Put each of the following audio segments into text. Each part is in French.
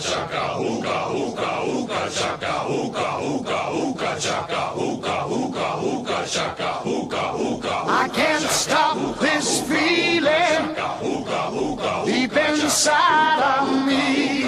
Chaka hookah hookah hookah chaka hookah hookah hookah chaka hookah hookah hookah chaka hookah hookah I can't stop this feeling deep inside of me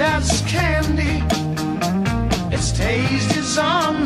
as candy. Its taste is on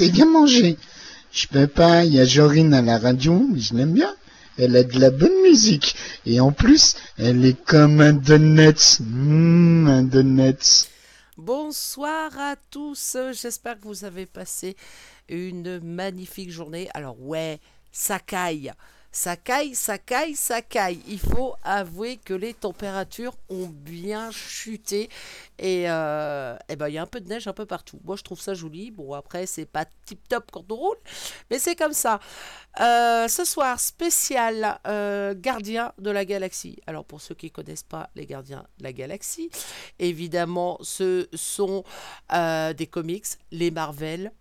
Et viens manger. Je peux pas, il y a Jorine à la radio, mais je l'aime bien. Elle a de la bonne musique. Et en plus, elle est comme un donut. Mmh, un. Bonsoir à tous, j'espère que vous avez passé une magnifique journée. Alors ouais, ça caille, ça caille, ça caille, ça caille. Il faut avouer que les températures ont bien chuté et euh, eh ben, il y a un peu de neige un peu partout. Moi je trouve ça joli. Bon après c'est pas tip top quand on roule, mais c'est comme ça. Euh, ce soir spécial euh, Gardien de la Galaxie. Alors pour ceux qui ne connaissent pas les Gardiens de la Galaxie, évidemment ce sont des comics, les Marvel,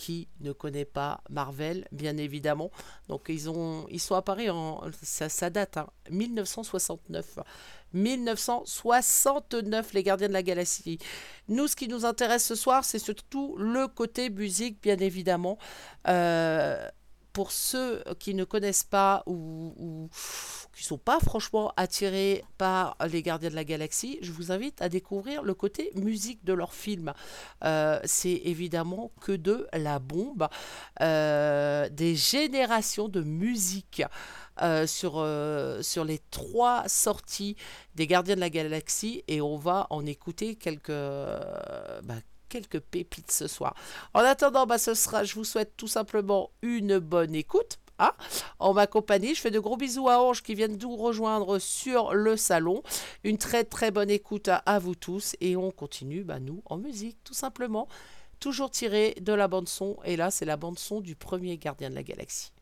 qui ne connaît pas Marvel, bien évidemment. Donc ils ont, ils sont apparus en, ça, date, hein, 1969. 1969, les Gardiens de la Galaxie. Nous, ce qui nous intéresse ce soir, c'est surtout le côté musique, bien évidemment. Euh, pour ceux qui ne connaissent pas ou, qui ne sont pas franchement attirés par les Gardiens de la Galaxie, je vous invite à découvrir le côté musique de leur film. Euh, c'est évidemment que de la bombe, euh, des générations de musique. euh, sur, euh, sur les trois sorties des Gardiens de la Galaxie et on va en écouter quelques, euh, bah, quelques pépites ce soir. En attendant, bah, ce sera, je vous souhaite tout simplement une bonne écoute. hein, en ma compagnie, je fais de gros bisous à Ange qui viennent nous rejoindre sur le salon. Une très très bonne écoute à, vous tous et on continue, bah, nous, en musique, tout simplement. Toujours tiré de la bande son et là, c'est la bande son du premier Gardien de la Galaxie.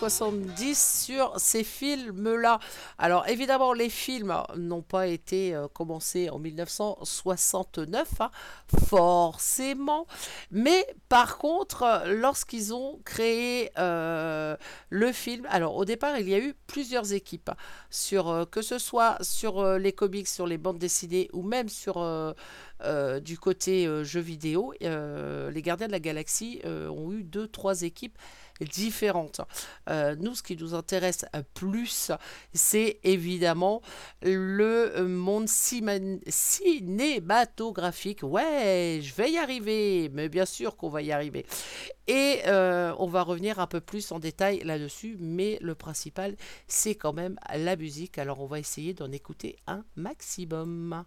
70 sur ces films-là. Alors évidemment, les films n'ont pas été euh, commencés en 1969, hein, forcément. Mais par contre, lorsqu'ils ont créé euh, le film, alors au départ, il y a eu plusieurs équipes, hein, sur, euh, que ce soit sur les comics, sur les bandes dessinées ou même sur... du côté jeux vidéo, les Gardiens de la Galaxie ont eu deux, trois équipes différentes. Euh, nous, ce qui nous intéresse euh, plus, c'est évidemment le euh, monde cinématographique. Ouais, je vais y arriver, mais bien sûr qu'on va y arriver. Et on va revenir un peu plus en détail là-dessus, mais le principal, c'est quand même la musique. Alors on va essayer d'en écouter un maximum.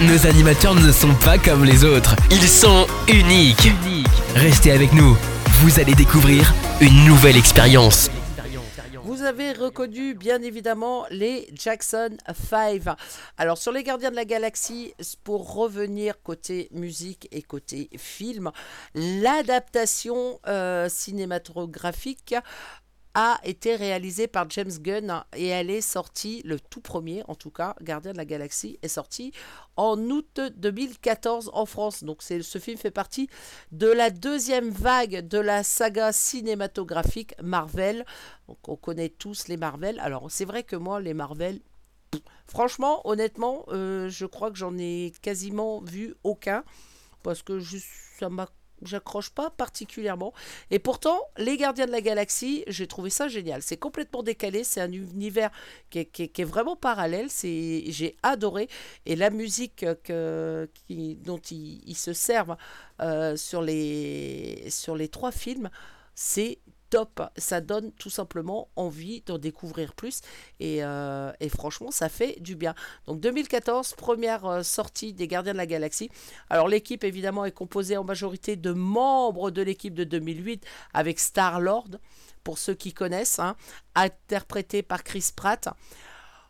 Nos animateurs ne sont pas comme les autres. Ils sont uniques. Restez avec nous. Vous allez découvrir une nouvelle expérience. Vous avez reconnu bien évidemment les Jackson 5. Alors sur les Gardiens de la Galaxie, pour revenir côté musique et côté film, l'adaptation euh, cinématographique a été réalisée par James Gunn et elle est sortie, le tout premier en tout cas, Gardien de la Galaxie, est sorti en août 2014 en France. Donc ce film fait partie de la deuxième vague de la saga cinématographique Marvel. Donc on connaît tous les Marvel. Alors c'est vrai que moi, les Marvel, franchement, honnêtement, euh, je crois que j'en ai quasiment vu aucun parce que ça m'a j'accroche pas particulièrement. Et pourtant, Les Gardiens de la Galaxie, j'ai trouvé ça génial. C'est complètement décalé, c'est un univers qui est, qui est- vraiment parallèle. C'est, j'ai adoré. Et la musique que, qui, dont ils, ils se servent euh, sur, les, sur les trois films, c'est top. Ça donne tout simplement envie d'en découvrir plus. Et, euh, franchement, ça fait du bien. Donc 2014, première euh, sortie des Gardiens de la Galaxie. Alors l'équipe évidemment est composée en majorité de membres de l'équipe de 2008 avec Star-Lord, pour ceux qui connaissent, hein, interprété par Chris Pratt.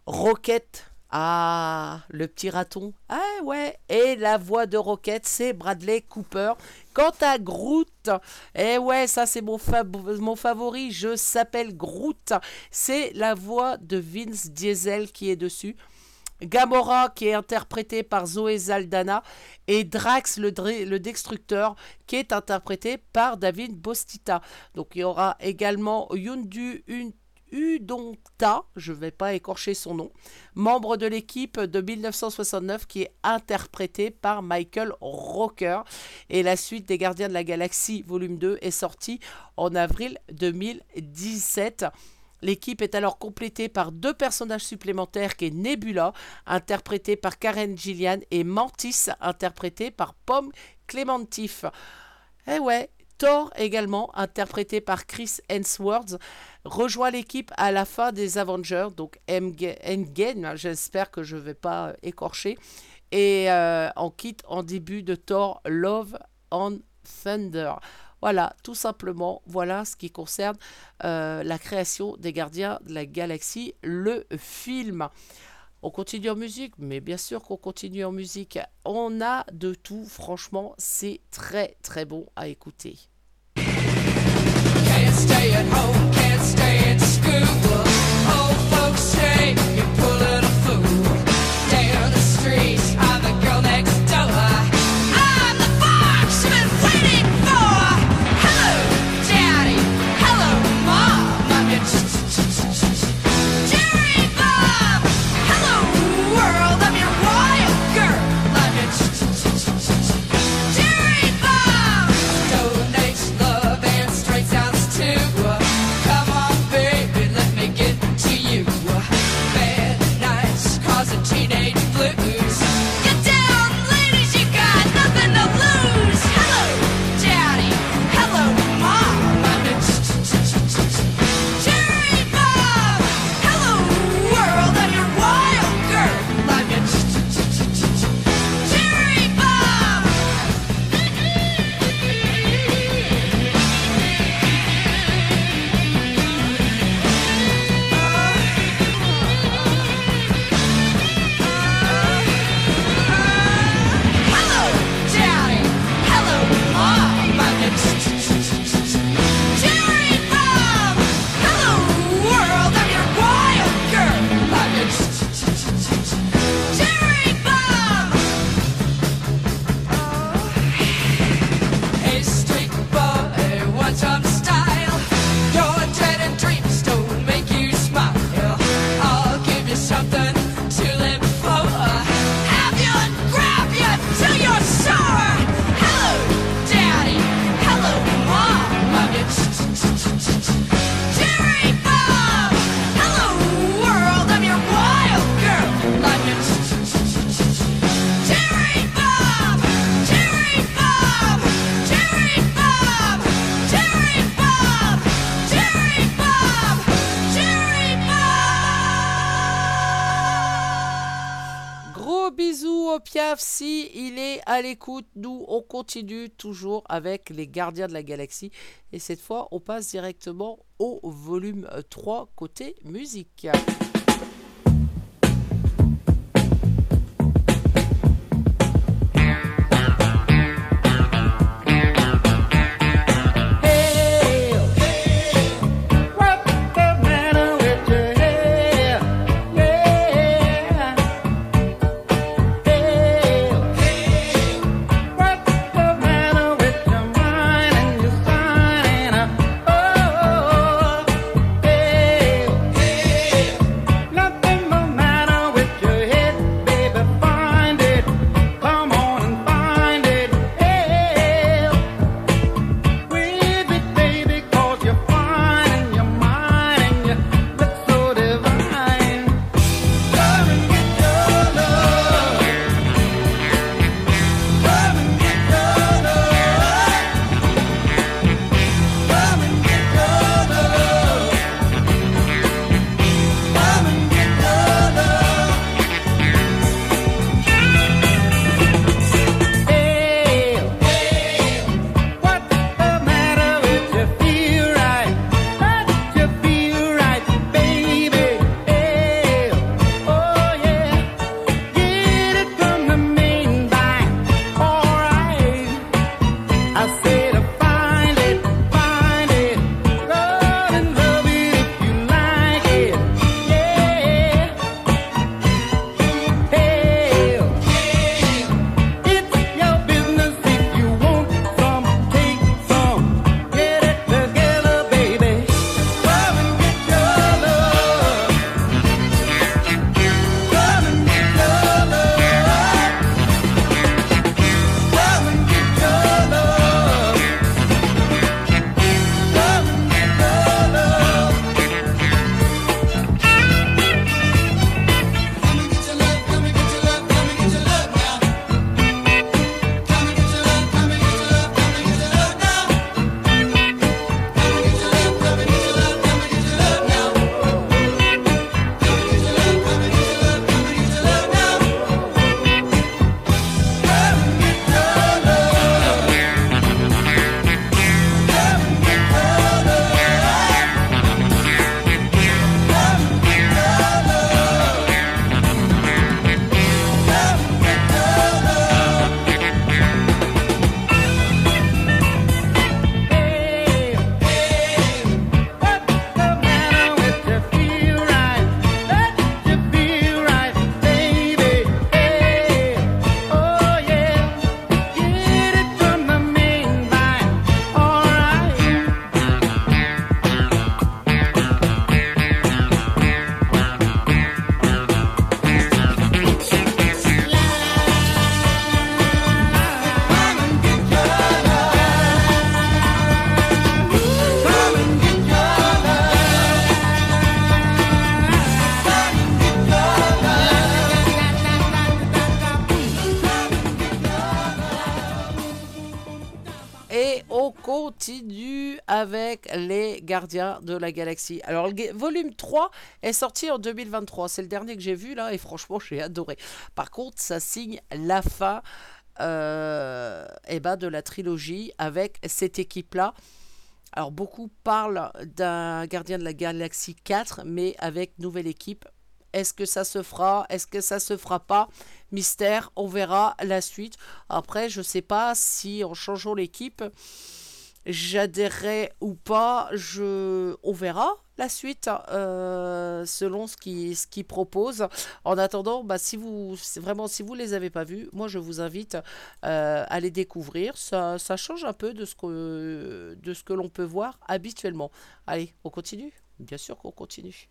Rocket, ah, le petit raton, ah ouais, et la voix de Rocket, c'est Bradley Cooper. Quant à Groot, eh ouais, ça c'est mon, favori, je s'appelle Groot. C'est la voix de Vince Diesel qui est dessus. Gamora qui est interprété par Zoé Zaldana et Drax le, destructeur qui est interprété par David Bostita. Donc il y aura également Yundu Un- Udonta, je ne vais pas écorcher son nom, membre de l'équipe de 1969 qui est interprété par Michael Rocker. Et la suite des Gardiens de la Galaxie volume 2 est sortie en avril 2017. L'équipe est alors complétée par deux personnages supplémentaires qui est Nebula, interprétée par Karen Gillian, et Mantis, interprété par Pomme Clémentif. Eh ouais, Thor également, interprété par Chris Hemsworth, rejoint l'équipe à la fin des Avengers, donc Endga- Endgame, j'espère que je ne vais pas écorcher, et euh, en quitte en début de Thor Love and Thunder. Voilà, tout simplement, voilà ce qui concerne euh, la création des Gardiens de la Galaxie, le film. On continue en musique, mais bien sûr qu'on continue en musique. On a de tout, franchement, c'est très très bon à écouter. Can't stay at home, can't stay at school. Piaf, si il est à l'écoute, nous on continue toujours avec les gardiens de la galaxie. Et cette fois, on passe directement au volume 3 côté musique. Continue avec les gardiens de la galaxie. Alors, le volume 3 est sorti en 2023. C'est le dernier que j'ai vu là et franchement, j'ai adoré. Par contre, ça signe la fin euh, eh ben, de la trilogie avec cette équipe-là. Alors, beaucoup parlent d'un gardien de la galaxie 4, mais avec nouvelle équipe. Est-ce que ça se fera? Est-ce que ça se fera pas? Mystère, on verra la suite. Après, je sais pas si en changeant l'équipe, j'adhérerai ou pas. Je... On verra la suite euh, selon ce qu'ils ce qu'ils proposent. En attendant, bah, si vous vraiment si vous les avez pas vus, moi je vous invite euh, à les découvrir. Ça, ça change un peu de ce que de ce que l'on peut voir habituellement. Allez, on continue? Bien sûr qu'on continue.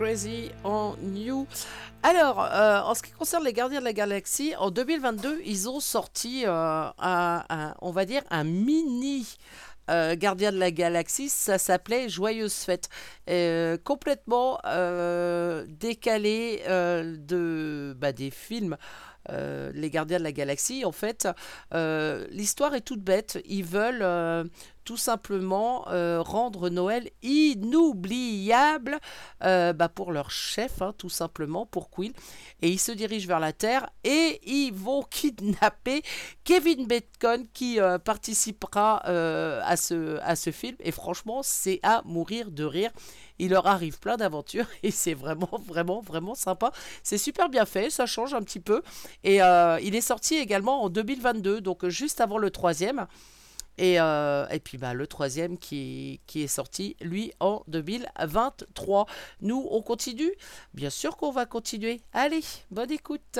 Crazy on You. Alors, euh, en ce qui concerne les Gardiens de la Galaxie, en 2022, ils ont sorti, euh, un, on va dire, un mini euh, Gardien de la Galaxie. Ça s'appelait Joyeuse Fête. Complètement décalé de, bah, des films. les Gardiens de la Galaxie, en fait, l'histoire est toute bête. Ils veulent tout simplement euh, rendre Noël inoubliable euh, bah, pour leur chef, hein, tout simplement, pour Quill. Et ils se dirigent vers la Terre et ils vont kidnapper Kevin Bacon qui euh, participera à, ce, à ce film. Et franchement, c'est à mourir de rire. Il leur arrive plein d'aventures et c'est vraiment, vraiment, vraiment sympa. C'est super bien fait, ça change un petit peu. Et il est sorti également en 2022, donc juste avant le troisième. Et, euh, et puis bah, le troisième qui, qui est sorti, lui, en 2023. Nous, on continue? Bien sûr qu'on va continuer. Allez, bonne écoute.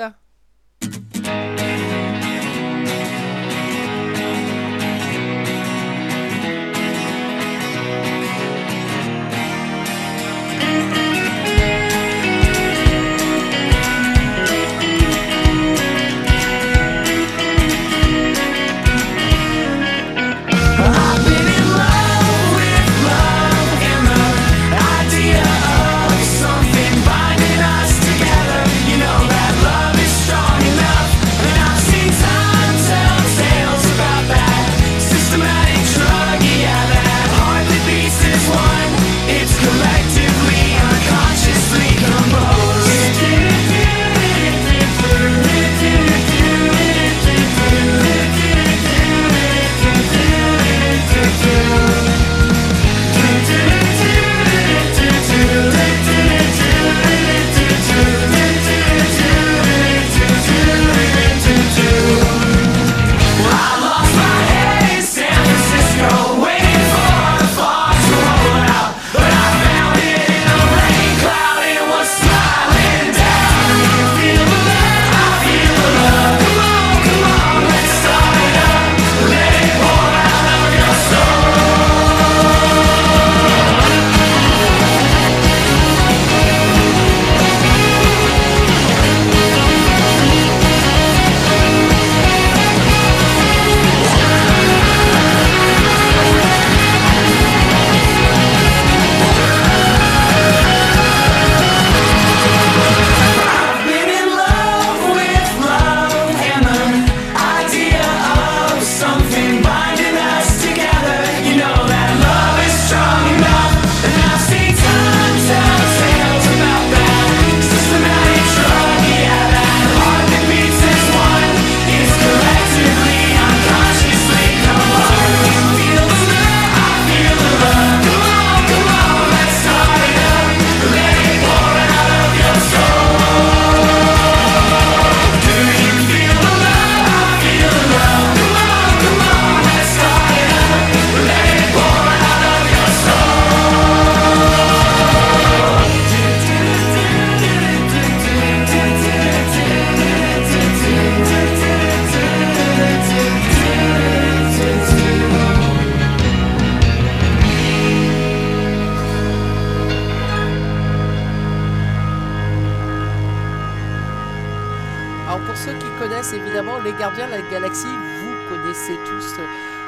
Alors pour ceux qui connaissent évidemment les Gardiens de la Galaxie, vous connaissez tous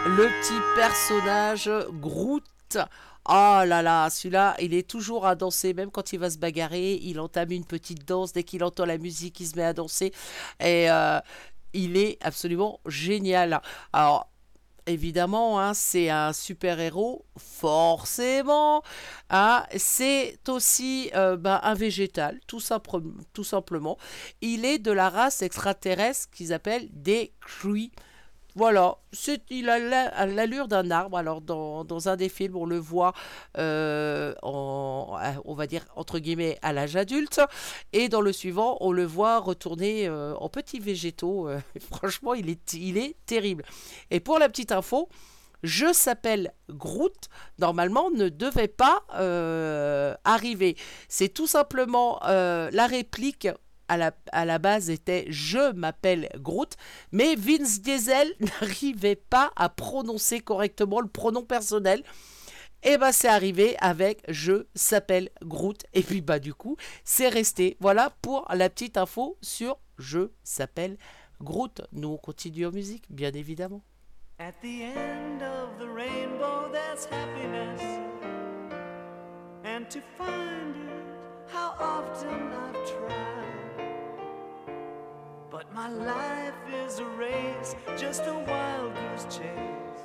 le petit personnage Groot. Oh là là, celui-là, il est toujours à danser, même quand il va se bagarrer, il entame une petite danse, dès qu'il entend la musique, il se met à danser. Et euh, il est absolument génial. Alors, évidemment, hein, c'est un super-héros, forcément. hein, c'est aussi euh, ben, un végétal, tout, simple- tout simplement. Il est de la race extraterrestre qu'ils appellent des Kree. Voilà, il a la- l'allure d'un arbre. Alors, dans, un des films, on le voit, euh, on va dire, entre guillemets, à l'âge adulte. Et dans le suivant, on le voit retourner euh, en petits végétaux. Euh, franchement, il est, terrible. Et pour la petite info, je s'appelle Groot, normalement, ne devait pas arriver. C'est tout simplement la réplique. À la, à la base était je m'appelle Groot, mais Vince Diesel n'arrivait pas à prononcer correctement le pronom personnel. Et ben c'est arrivé avec Je s'appelle Groot. Et puis bah du coup, c'est resté. Voilà pour la petite info sur Je s'appelle Groot. Nous on continue en musique, bien évidemment. At the end of the rainbow, happiness. And to find it, how often I've tried. But my life is a race, just a wild goose chase.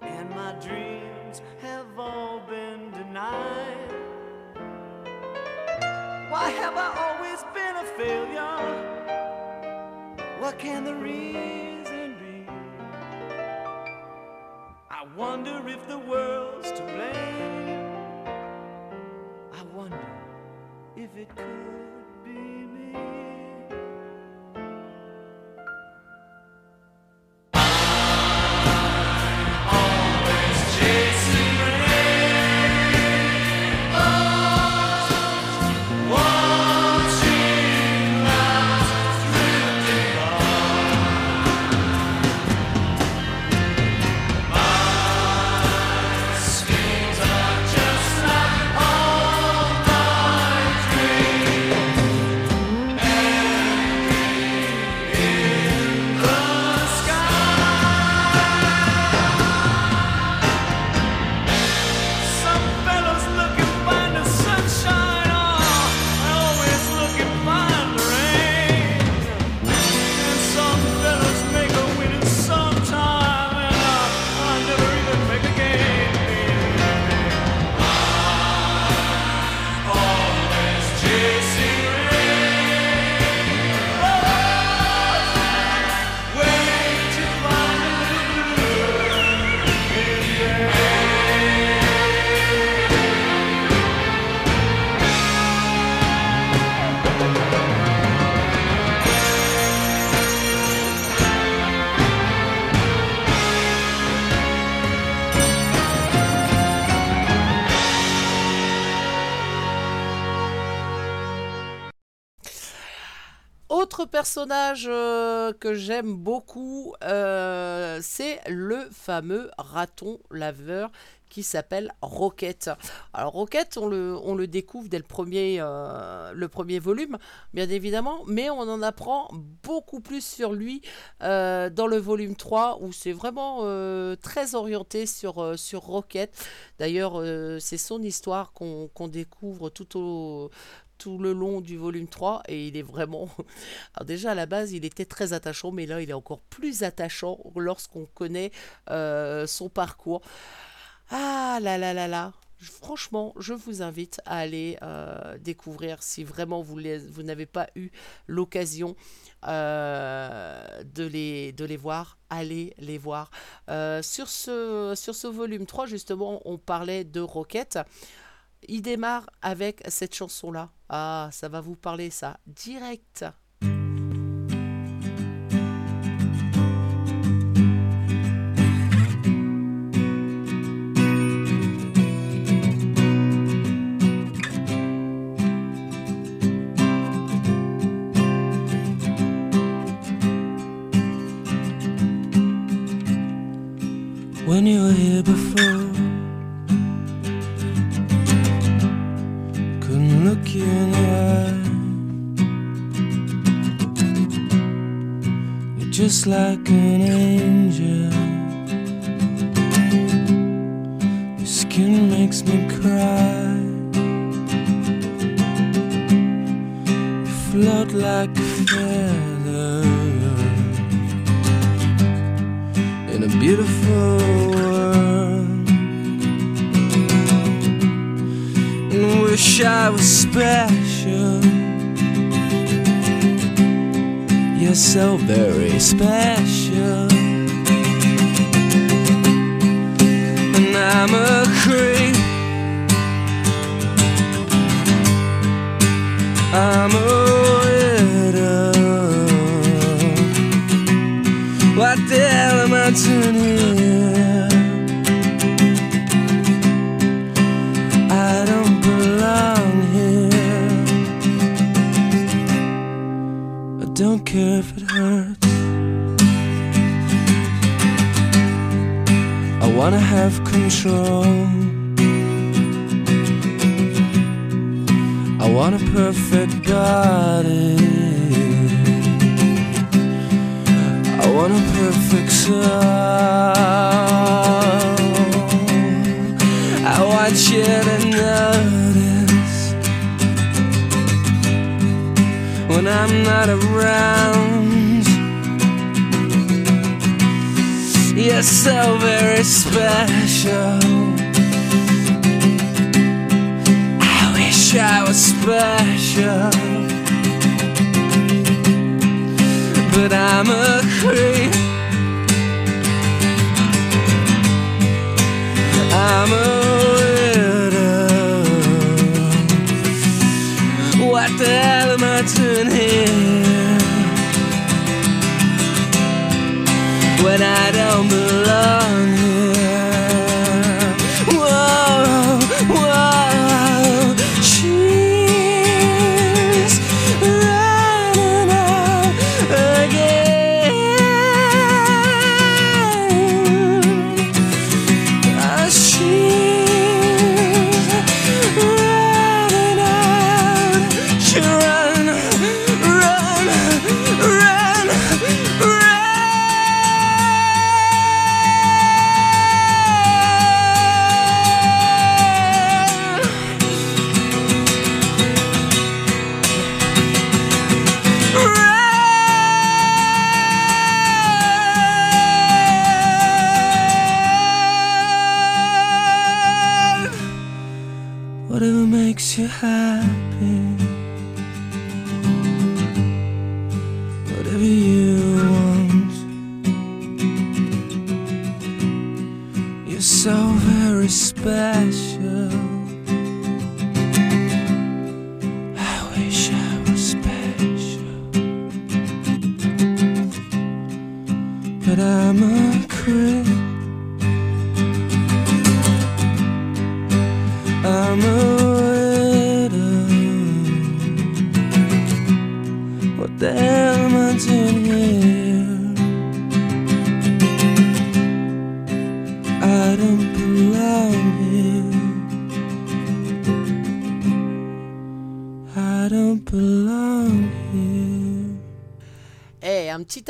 And my dreams have all been denied. Why have I always been a failure? What can the reason be? I wonder if the world's to blame. I wonder if it could Personnage euh, que j'aime beaucoup, euh, c'est le fameux raton laveur qui s'appelle Rocket. Alors Rocket, on le, découvre dès le premier, euh, le premier volume, bien évidemment, mais on en apprend beaucoup plus sur lui dans le volume 3, où c'est vraiment très orienté sur, sur Rocket. D'ailleurs, c'est son histoire qu'on découvre tout au tout le long du volume 3 et il est vraiment alors déjà à la base il était très attachant mais là il est encore plus attachant lorsqu'on connaît euh, son parcours ah là là là là Franchement, je vous invite à aller euh, découvrir si vraiment vous, les- vous n'avez pas eu l'occasion euh, de, les, voir, allez les voir. Sur, ce, sur ce volume 3, justement, on parlait de Rocket. Il démarre avec cette chanson-là. Ah, ça va vous parler, ça, direct. Like an angel. Your skin makes me cry. You float like a feather in a beautiful world. And wish I was special. So very special. And I'm a creep. I'm a widow. What the hell am I doing care if it hurts. I wanna have control. I want a perfect body. I want a perfect soul. I want you to know. When I'm not around. You're so very special. I wish I was special. But I'm a creep. I'm a widow. What the here when I don't belong.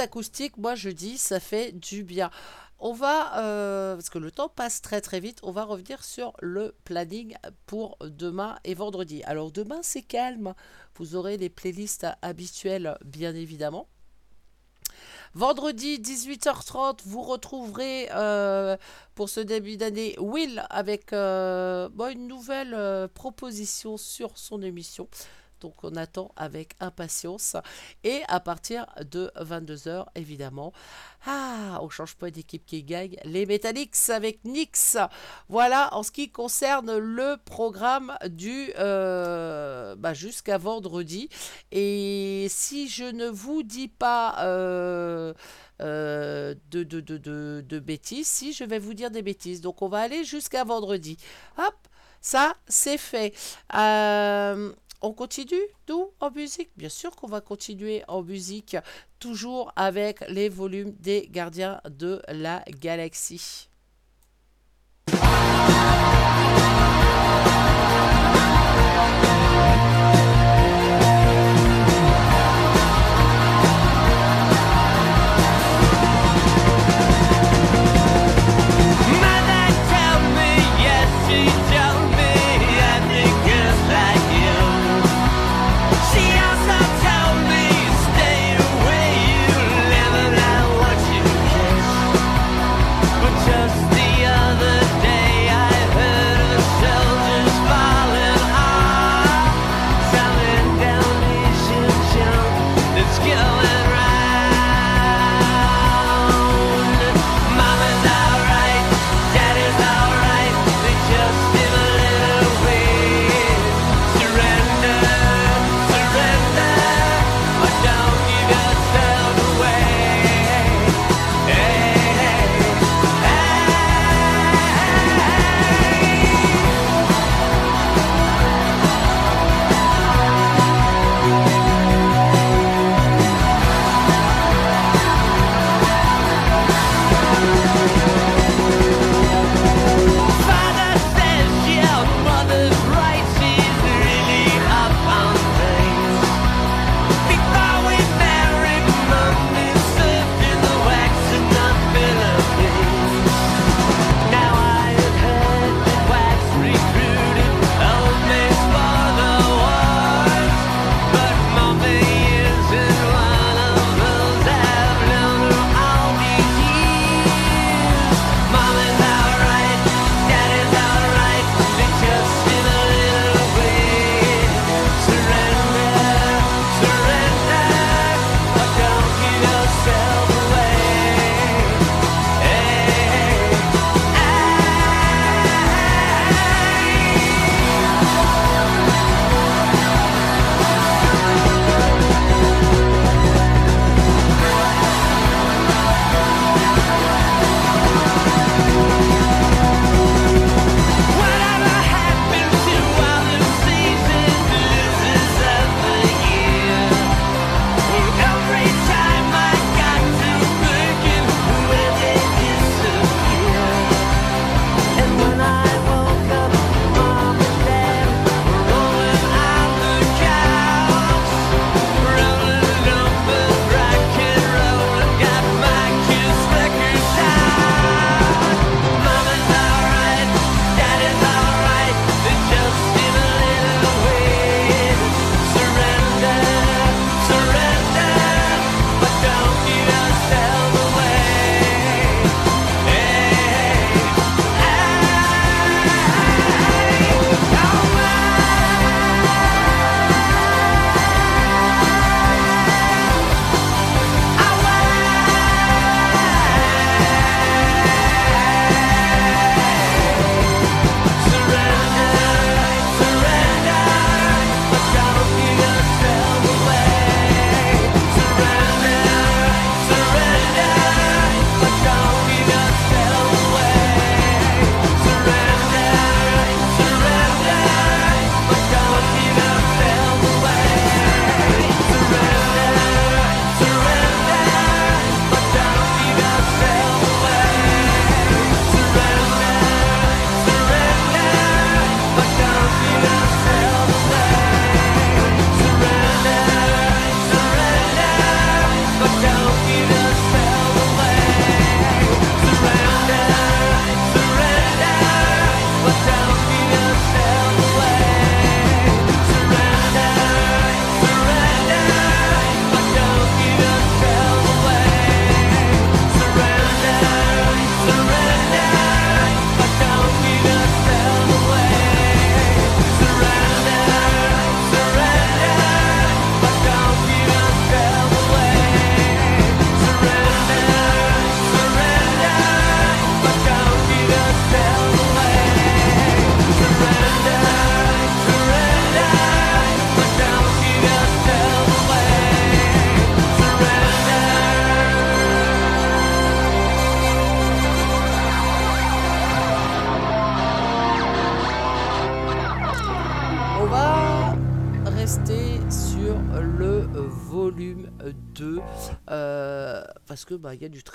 Acoustique, moi je dis, ça fait du bien. On va, euh, parce que le temps passe très très vite, on va revenir sur le planning pour demain et vendredi. Alors demain c'est calme, vous aurez les playlists habituelles bien évidemment. Vendredi 18h30, vous retrouverez euh, pour ce début d'année Will avec euh, une nouvelle proposition sur son émission. Donc on attend avec impatience. Et à partir de 22h, évidemment, ah, on change pas d'équipe qui gagne, les Metallics avec Nix. Voilà en ce qui concerne le programme du euh, bah, jusqu'à vendredi. Et si je ne vous dis pas euh, euh, de, de, de, bêtises, si je vais vous dire des bêtises. Donc on va aller jusqu'à vendredi. Hop, ça c'est fait. On continue, nous, en musique? Bien sûr qu'on va continuer en musique, toujours avec les volumes des gardiens de la galaxie.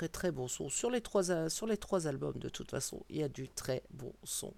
très bon son. Sur les trois, sur les trois albums, de toute façon, il y a du très bon son.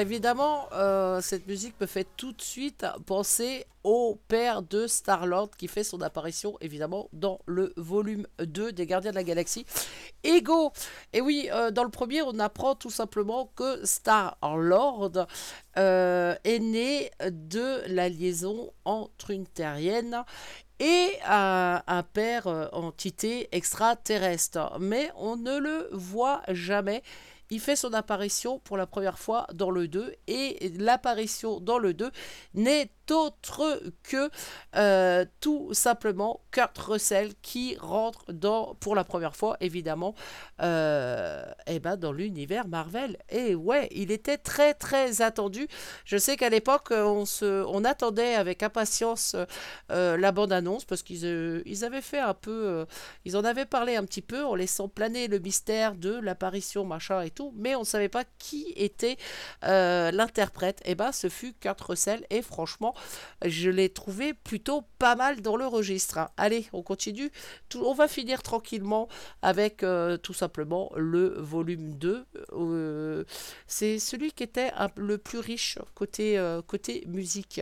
Évidemment, euh, cette musique me fait tout de suite penser au père de Star-Lord qui fait son apparition évidemment dans le volume 2 des Gardiens de la Galaxie. Ego Et oui, euh, dans le premier, on apprend tout simplement que Star-Lord euh, est né de la liaison entre une terrienne et un, père entité extraterrestre. Mais on ne le voit jamais. Il fait son apparition pour la première fois dans le 2 et l'apparition dans le 2 n'est autre que euh, tout simplement Kurt Russell qui rentre dans, pour la première fois évidemment euh, eh ben, dans l'univers Marvel. Et ouais, il était très très attendu. Je sais qu'à l'époque on, se, on attendait avec impatience euh, la bande-annonce parce qu'ils ils avaient fait un peu, ils en avaient parlé un petit peu en laissant planer le mystère de l'apparition machin et tout, mais on ne savait pas qui était l'interprète. Et ben ce fut Kurt Russell et franchement je l'ai trouvé plutôt pas mal dans le registre. hein. Allez, on continue. On va finir tranquillement avec euh, tout simplement le volume 2. Euh, c'est celui qui était le plus riche côté, euh, côté musique.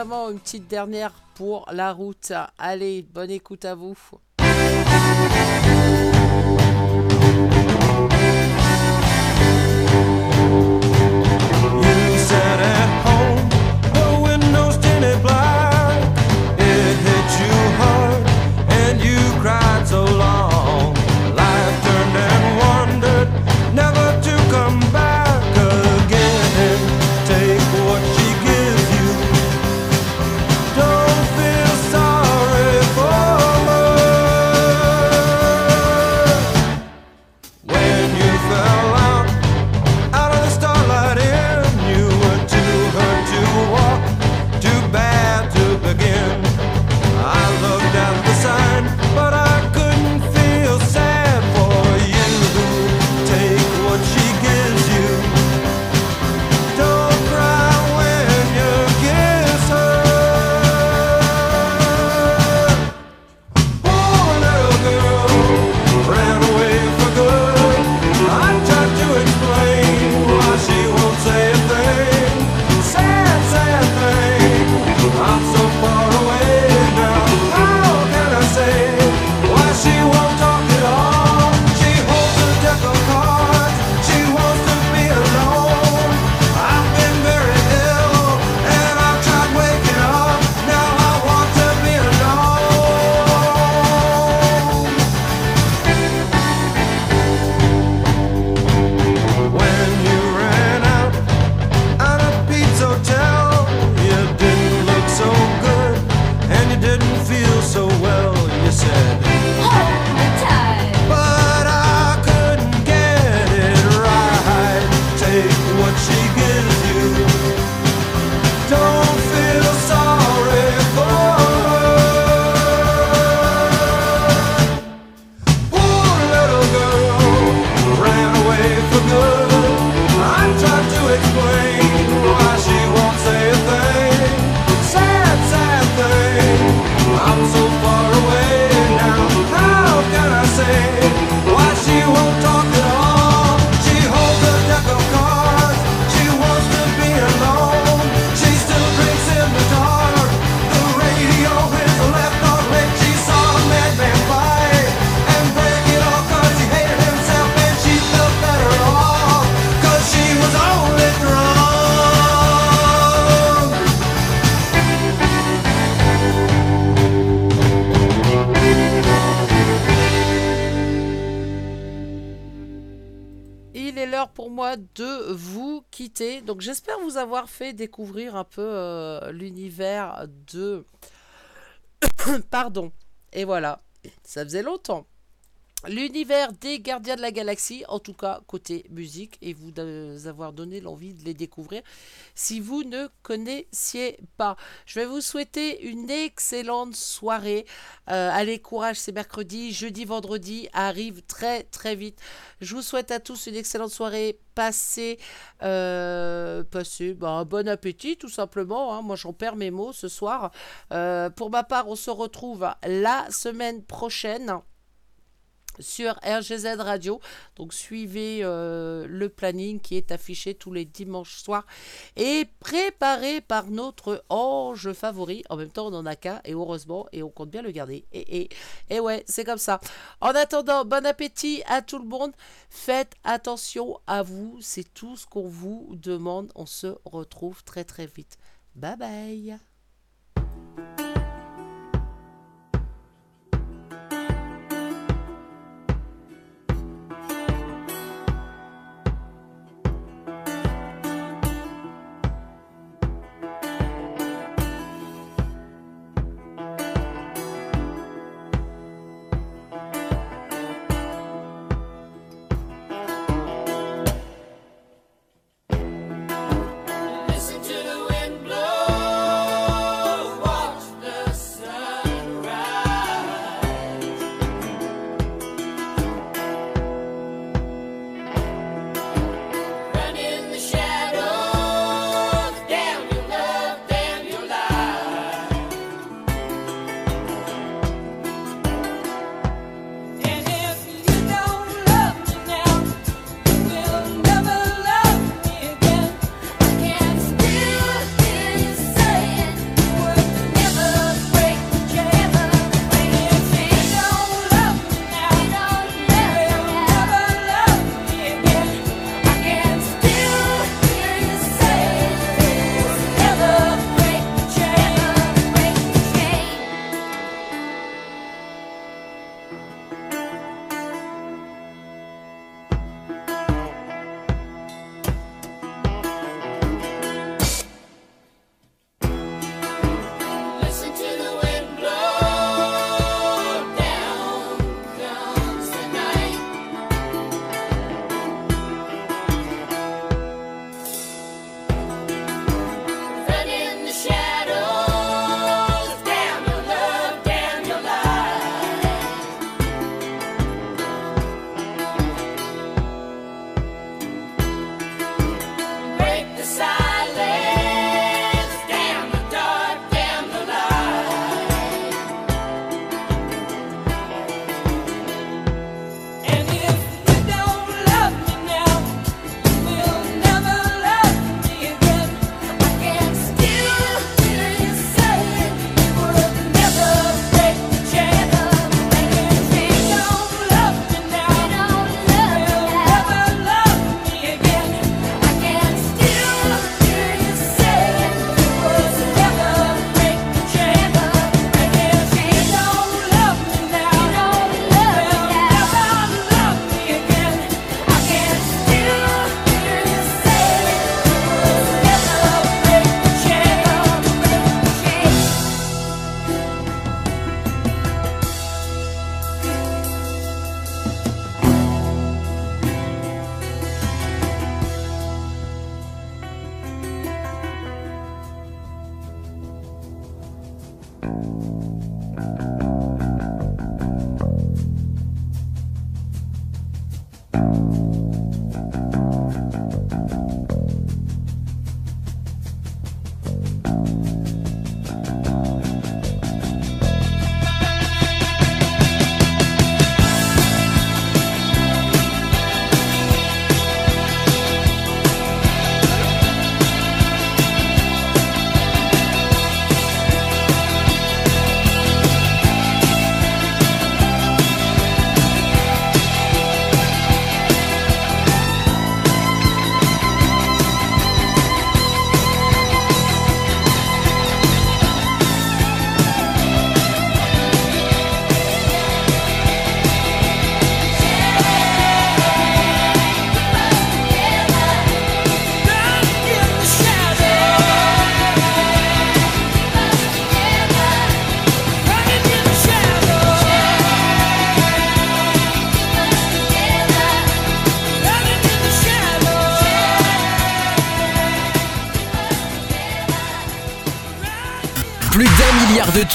Une petite dernière pour la route. Allez, bonne écoute à vous. De vous quitter. Donc j'espère vous avoir fait découvrir un peu euh, l'univers de... Pardon. Et voilà, ça faisait longtemps. L'univers des Gardiens de la Galaxie, en tout cas côté musique, et vous avoir donné l'envie de les découvrir si vous ne connaissiez pas. Je vais vous souhaiter une excellente soirée. Euh, allez, courage, c'est mercredi, jeudi, vendredi arrive très très vite. Je vous souhaite à tous une excellente soirée. Passez, euh, bah, un bon appétit tout simplement. hein. Moi j'en perds mes mots ce soir. Euh, pour ma part, on se retrouve la semaine prochaine sur RGZ Radio. Donc suivez euh, le planning qui est affiché tous les dimanches soirs et préparé par notre ange favori. En même temps, on en a qu'un et heureusement, et on compte bien le garder. Et, ouais, c'est comme ça. En attendant, bon appétit à tout le monde. Faites attention à vous, c'est tout ce qu'on vous demande. On se retrouve très très vite. Bye bye.